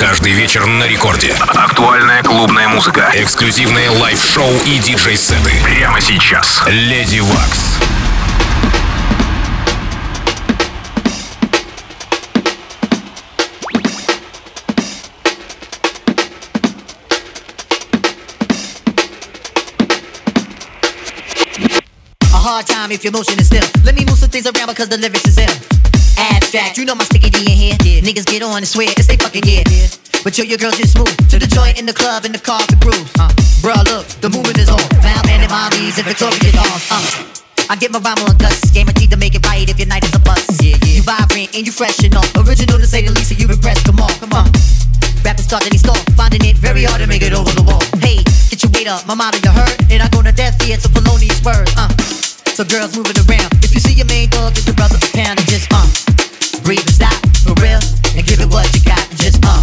Каждый вечер на рекорде. Актуальная клубная музыка. Эксклюзивные лайв-шоу и диджей-сеты. Прямо сейчас. Леди Вакс. hard time if your motion is still. Let me move some things around because the lyrics is ill. Abstract, you know my sticky D in here. Yeah. Niggas get on and swear it's they fucking yeah. yeah. But yo, your girl just move to the joint in the club in the car for grooves. Uh. Bruh, look, the movement is on. Val and mommies and Victoria dolls. Uh. I get my rhyme on dust. Guaranteed to make it right if your night is a bust. Yeah, yeah. You vibrant and you fresh and all. Original to say the least, so you impressed. Come on, come on. Rappers start any store, finding it very hard to make it over the wall. Hey, get your weight up, my motto you heard, and I go to death here to felonious words. Uh. So girls moving around. If you see your main dog, get your brother a pound and just uh breathe and stop for real and give it what you got. Just uh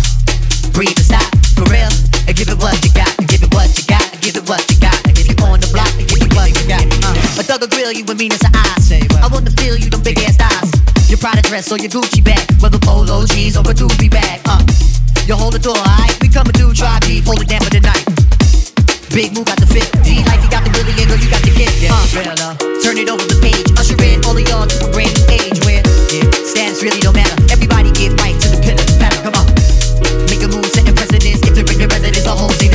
breathe and stop for real and give it what you got. And give it what you got. And give it what you got. And if you on the block, and give it what you got. Uh, a thug will grill you with meanness of eyes. I wanna feel you, them big ass thighs. Your Prada dress or your Gucci bag, whether polo jeans or a doobie bag. Uh, you hold the door, alright? We coming through, try deep, hold it down for the night. Big move got the fit. D like you got the Willie and girl, you got the. Yeah, uh, uh, turn it over the page. Usher in all of y'all to a brand new age where yeah, status really don't matter. Everybody get right to the pillar. Pattern, come on. Make a move, setting precedence. If the ring the residence, the whole scene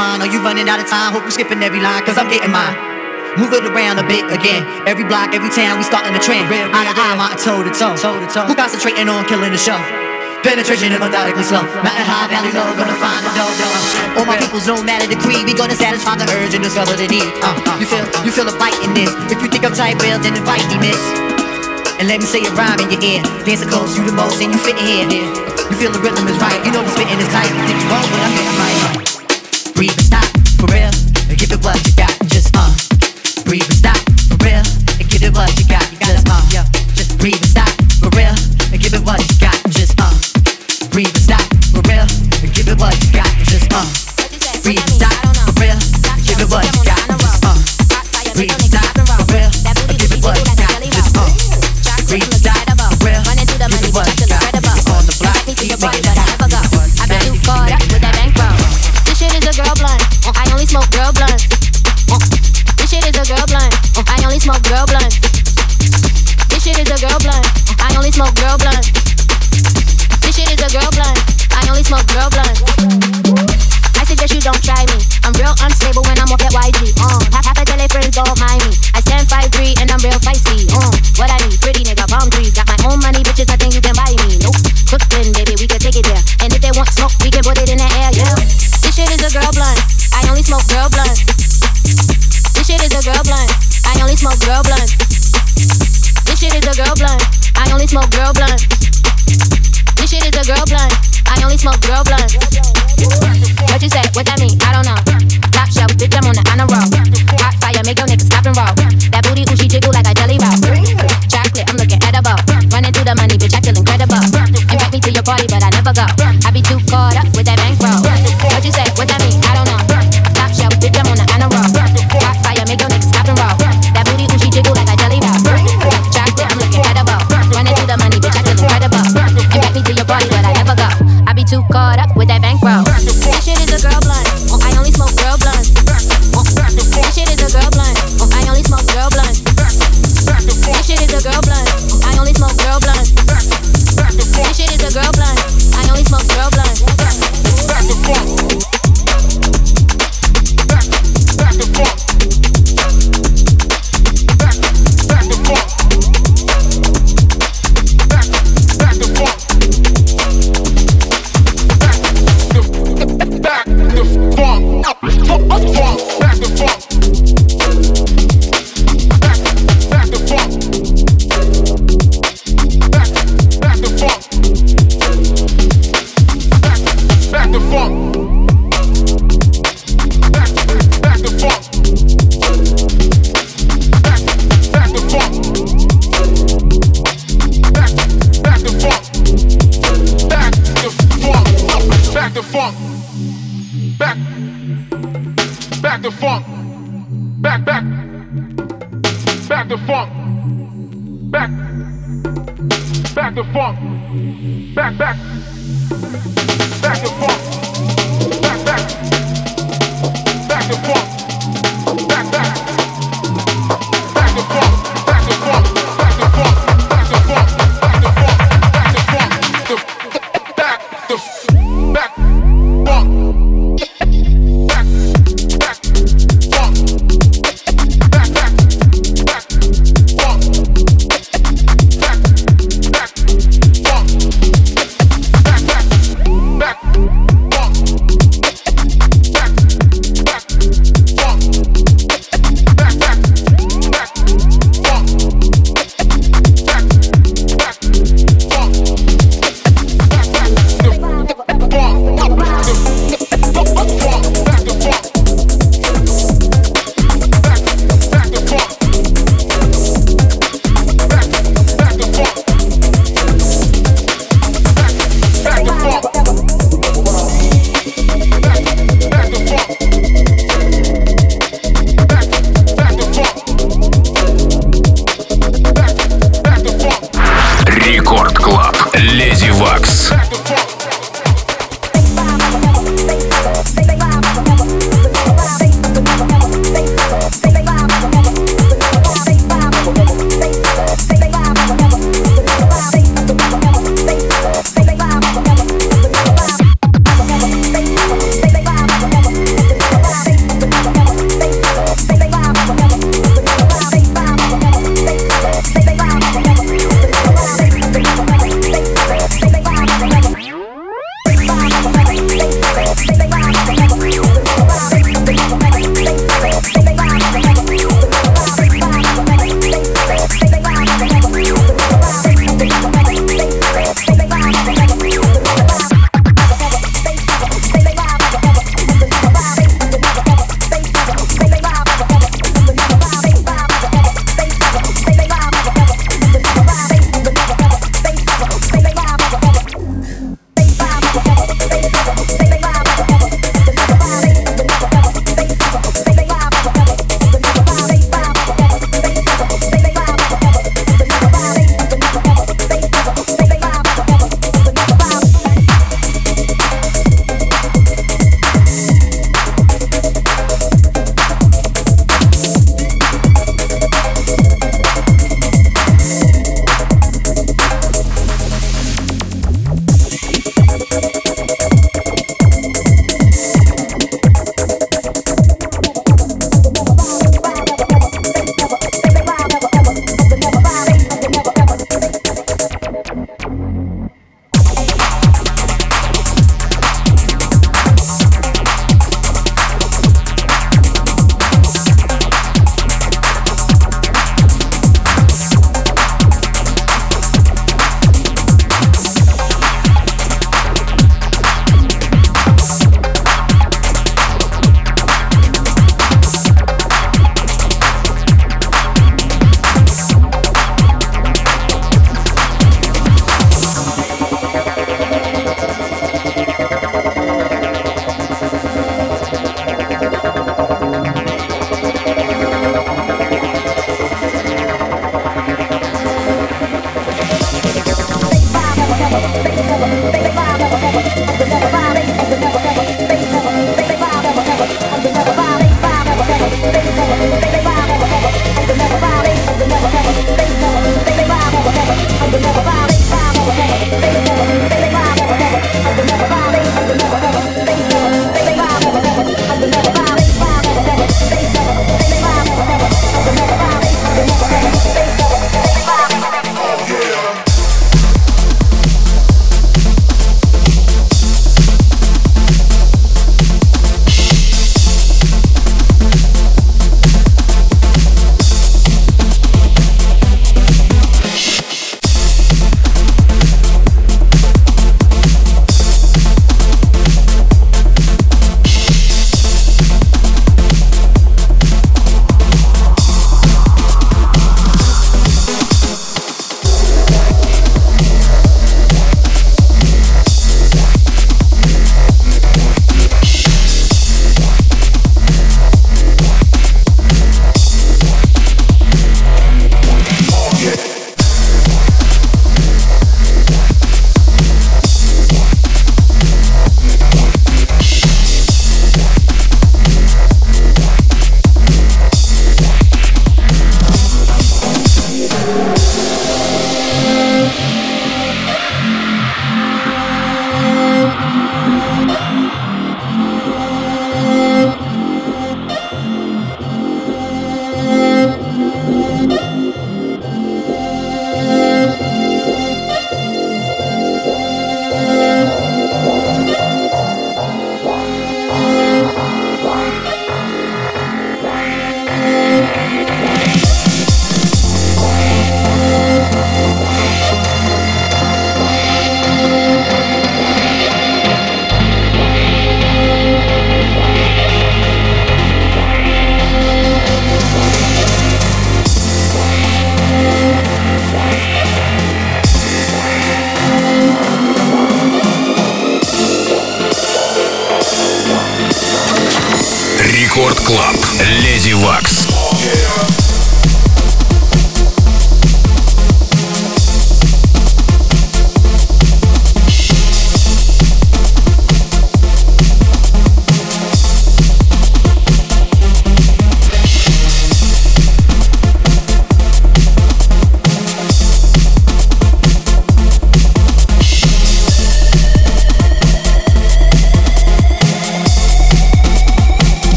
mind, are you running out of time? Hope you skipping every line, cause I'm getting mine. Move it around a bit again. Every block, every town, we starting a trend. Eye to eye, mountain toe to toe. toe, to toe. Who concentrating on killing the show? Penetration and methodically slow. Mountain high, valley low, gonna find the dough, dough. All my people's no matter the creed. We gonna satisfy the urge and discover the need. Uh, uh, you feel, you feel a bite in this. If you think I'm tight, well, then invite me, miss. And let me say a rhyme in your ear. Dancing close, you the most, and you fit in here. You feel the rhythm is right. You know the spitting is tight. You think you wrong, but I'm getting right. Breathe and stop for real, give it what you got. Just uh, breathe and stop for real, give it what you got. Just uh, just breathe and stop for real, give it what you got. Just uh, breathe and stop for real, give it what you got. Just uh, breathe and stop for real, give it what you got. What you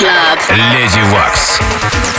Club. Леди Вакс.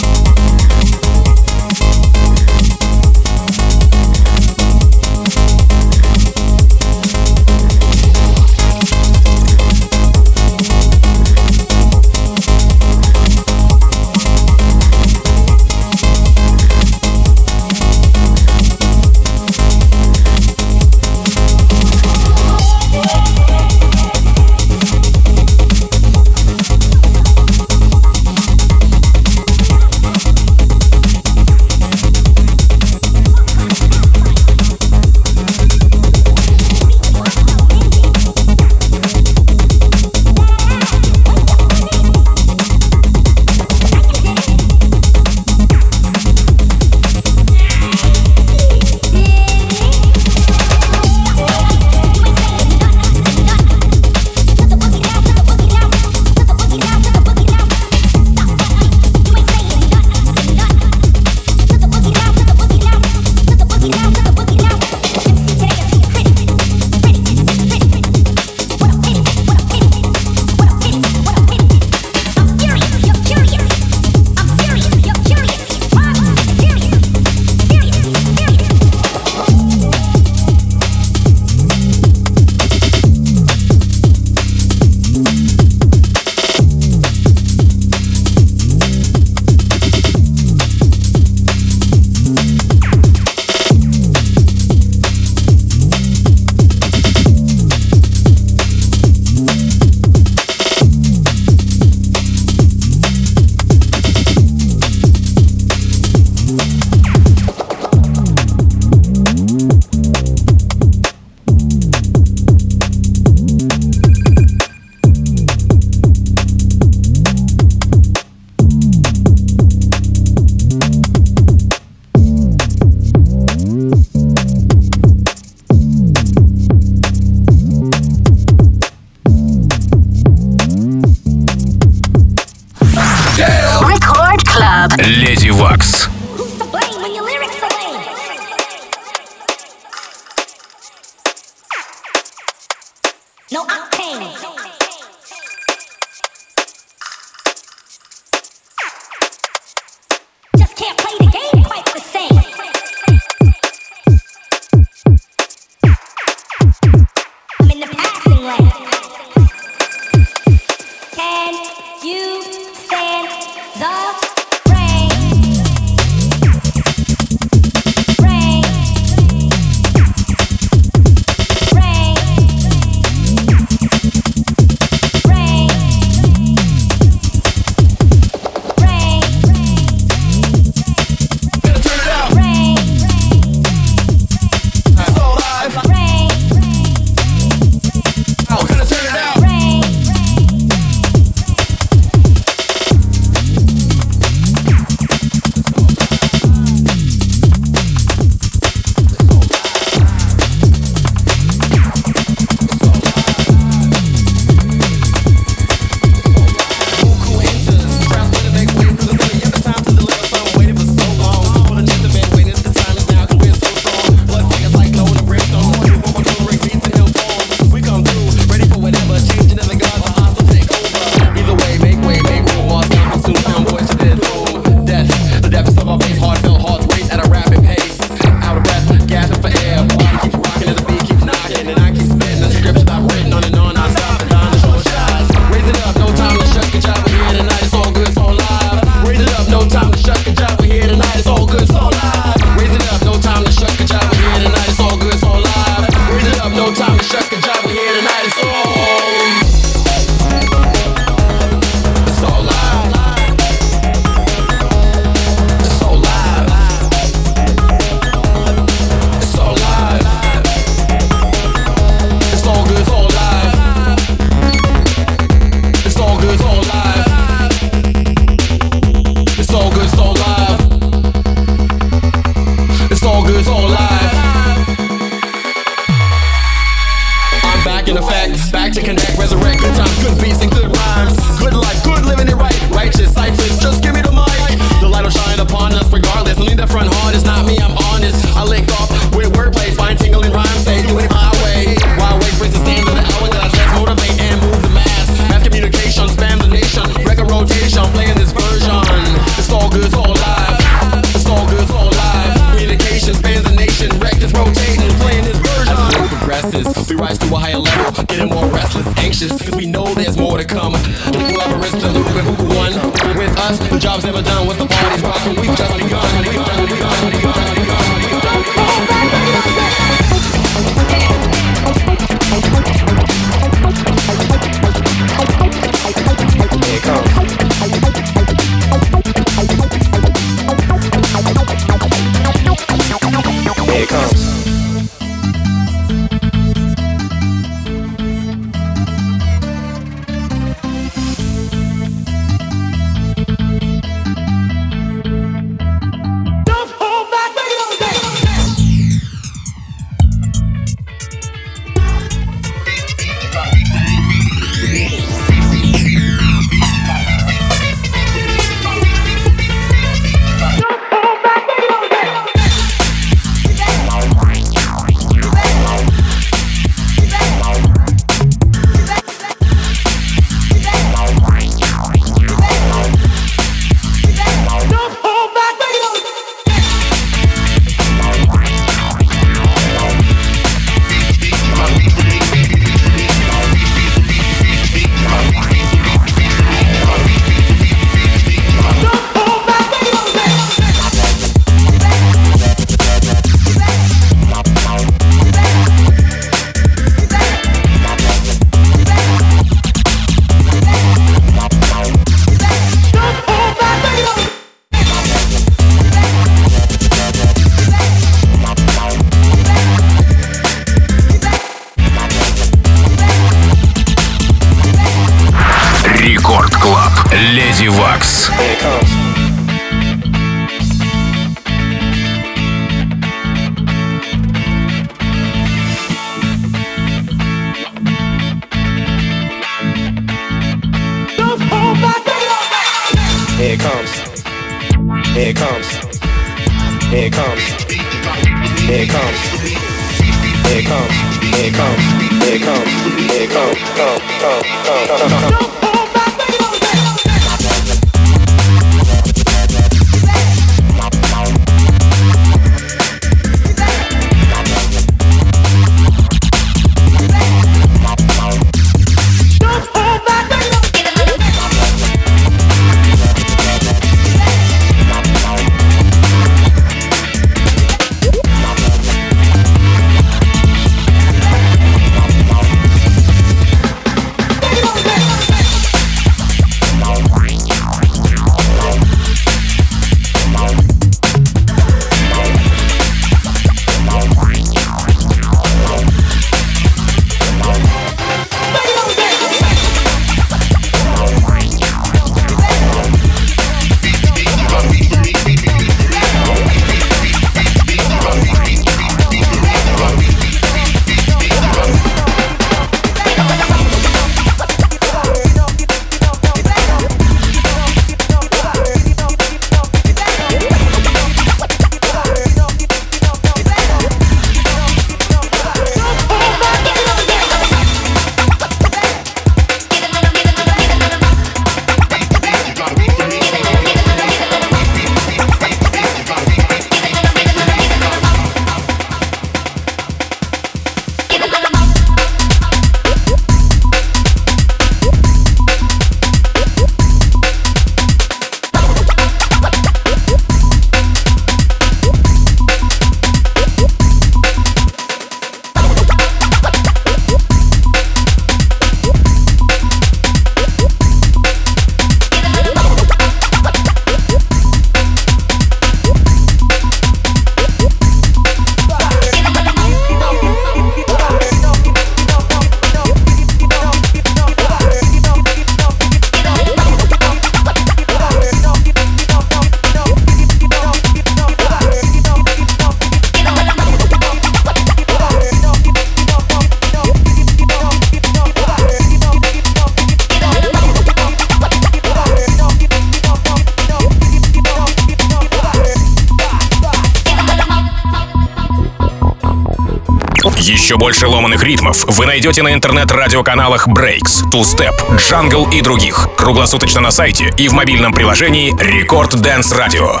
Еще больше ломаных ритмов вы найдете на интернет-радиоканалах Breaks, Two Step, Jungle и других. Круглосуточно на сайте и в мобильном приложении Record Dance Radio.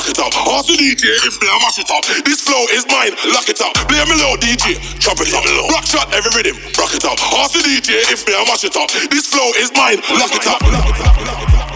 Mash it up. Hostile, if they are masset up, this flow is mine. Lock it up. shot, no shot, Teddy broke shot. Hold on, rhythm just bust, so they must put me on. Top body lift, get the chips, so it go on.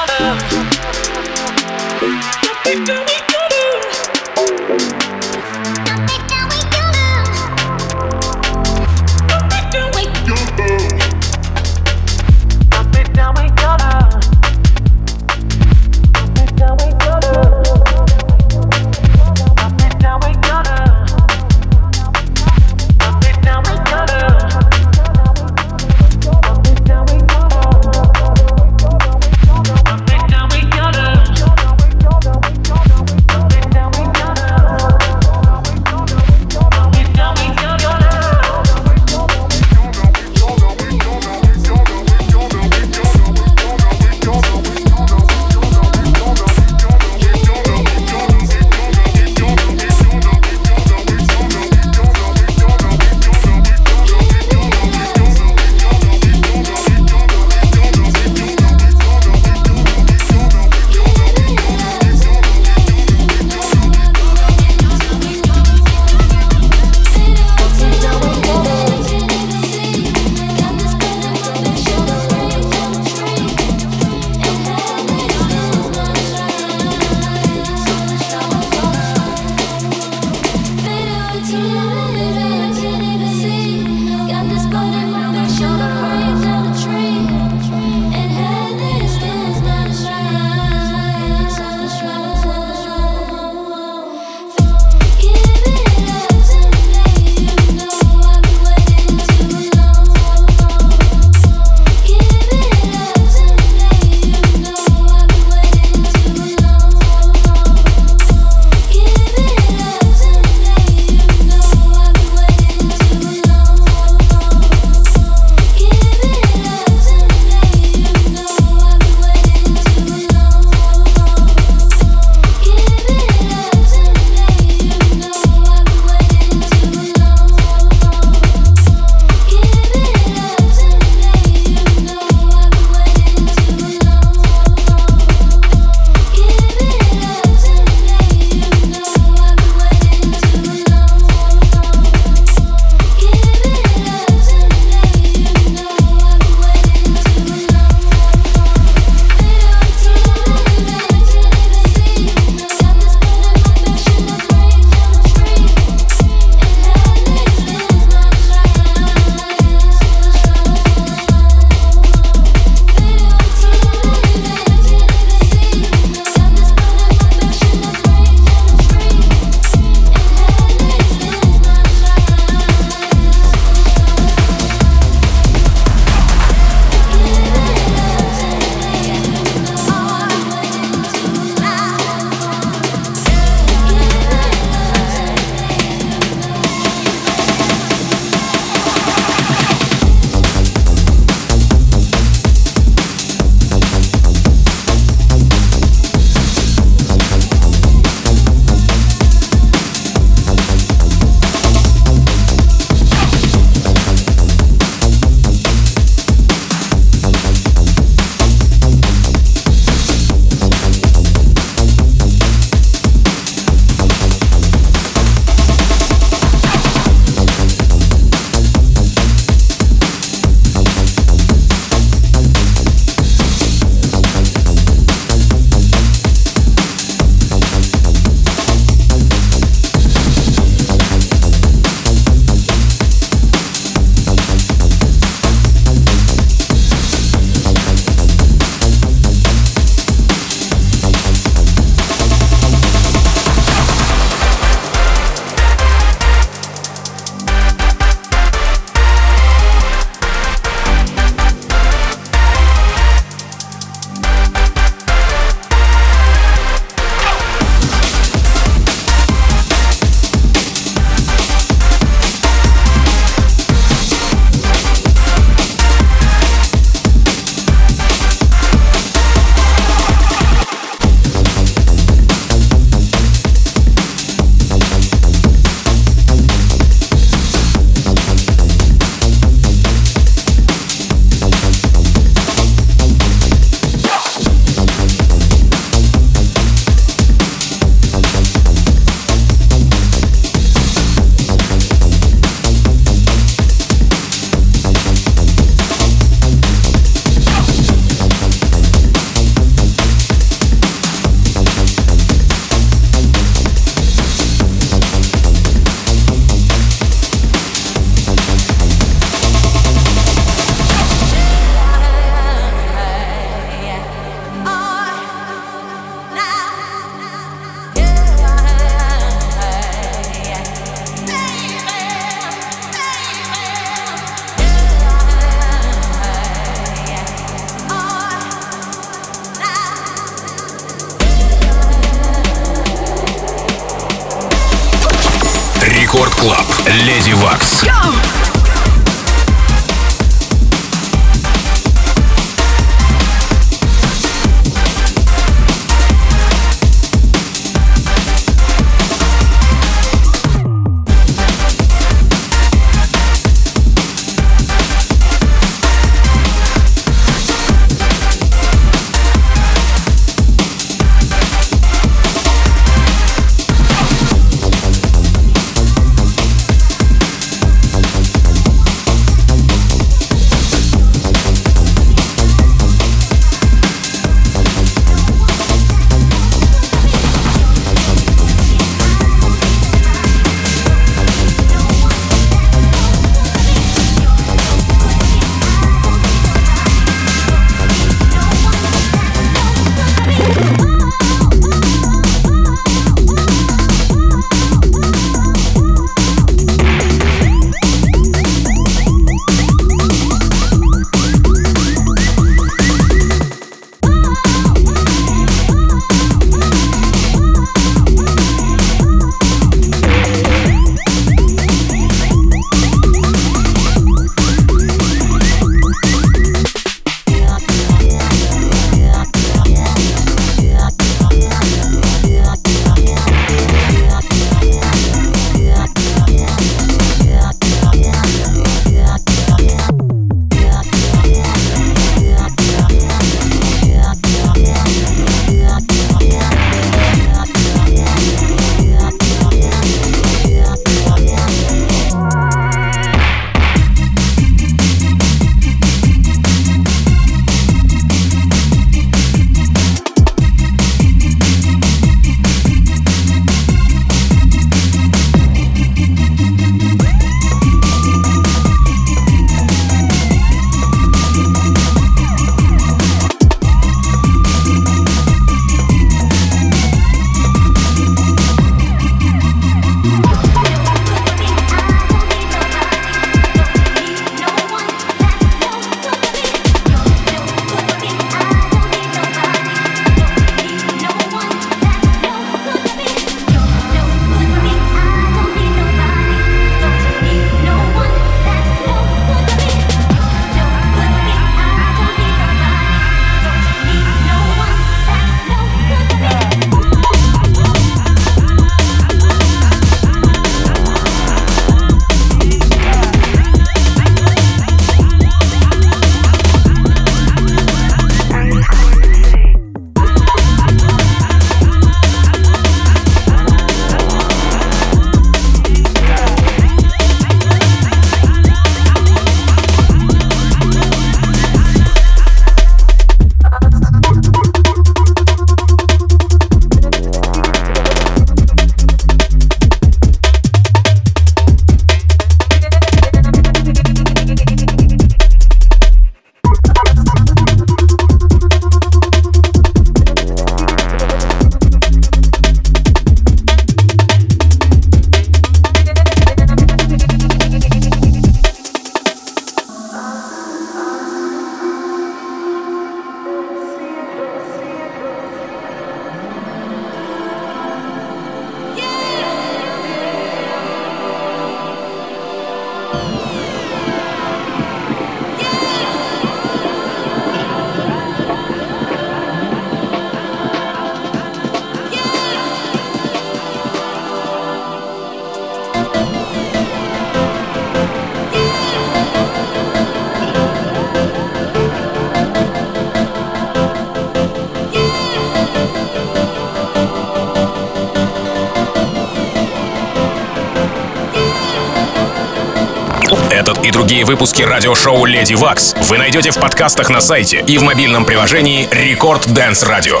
Другие выпуски радиошоу «Леди Вакс» вы найдете в подкастах на сайте и в мобильном приложении «Рекорд Дэнс Радио».